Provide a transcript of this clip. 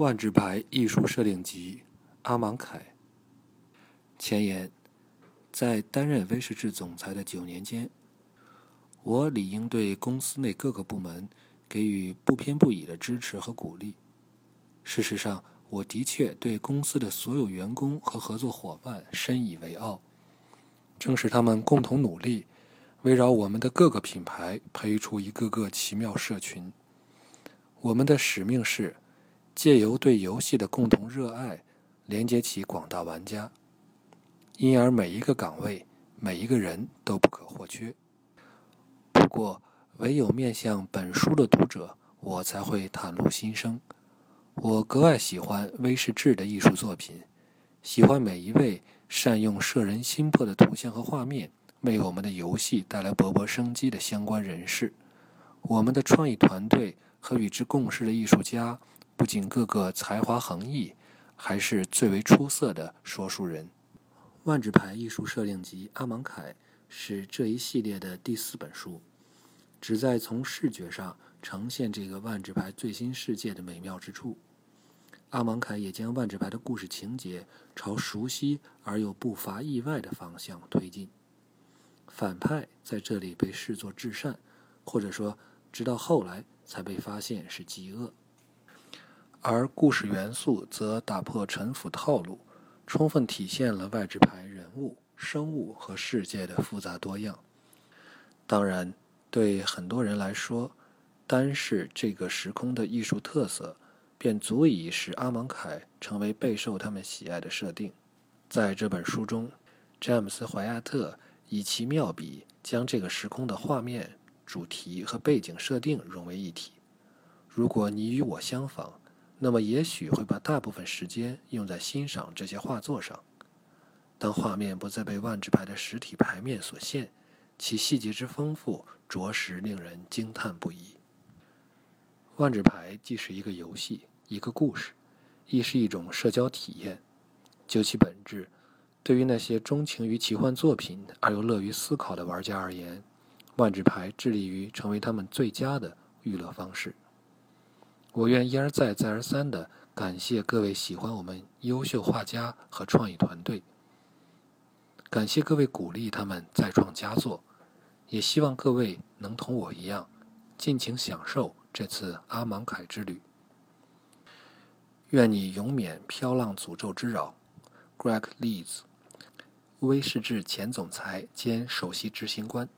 万智牌艺术设定集，阿芒凯。前言：在担任威士忌总裁的九年间，我理应对公司内各个部门给予不偏不倚的支持和鼓励。事实上，我的确对公司的所有员工和合作伙伴深以为傲。正是他们共同努力，围绕我们的各个品牌培育出一个个奇妙社群。我们的使命是。借由对游戏的共同热爱，连接起广大玩家，因而每一个岗位、每一个人都不可或缺。不过，唯有面向本书的读者，我才会袒露心声。我格外喜欢威士忌的艺术作品，喜欢每一位善用摄人心魄的图像和画面，为我们的游戏带来勃勃生机的相关人士。我们的创意团队和与之共事的艺术家。不仅个个才华横溢，还是最为出色的说书人。万智牌艺术设定集《阿芒凯》是这一系列的第四本书，旨在从视觉上呈现这个万智牌最新世界的美妙之处。阿芒凯也将万智牌的故事情节朝熟悉而又不乏意外的方向推进。反派在这里被视作至善，或者说，直到后来才被发现是极恶。而故事元素则打破陈腐套路，充分体现了外置牌人物、生物和世界的复杂多样。当然，对很多人来说，单是这个时空的艺术特色，便足以使阿芒凯成为备受他们喜爱的设定。在这本书中，詹姆斯·怀亚特以其妙笔将这个时空的画面、主题和背景设定融为一体。如果你与我相仿，那么，也许会把大部分时间用在欣赏这些画作上。当画面不再被万智牌的实体牌面所限，其细节之丰富，着实令人惊叹不已。万智牌既是一个游戏，一个故事，亦是一种社交体验。就其本质，对于那些钟情于奇幻作品而又乐于思考的玩家而言，万智牌致力于成为他们最佳的娱乐方式。我愿一而再、再而三地感谢各位喜欢我们优秀画家和创意团队，感谢各位鼓励他们再创佳作，也希望各位能同我一样，尽情享受这次阿芒凯之旅。愿你永免飘浪诅咒之扰，Greg Leeds，威士忌前总裁兼首席执行官。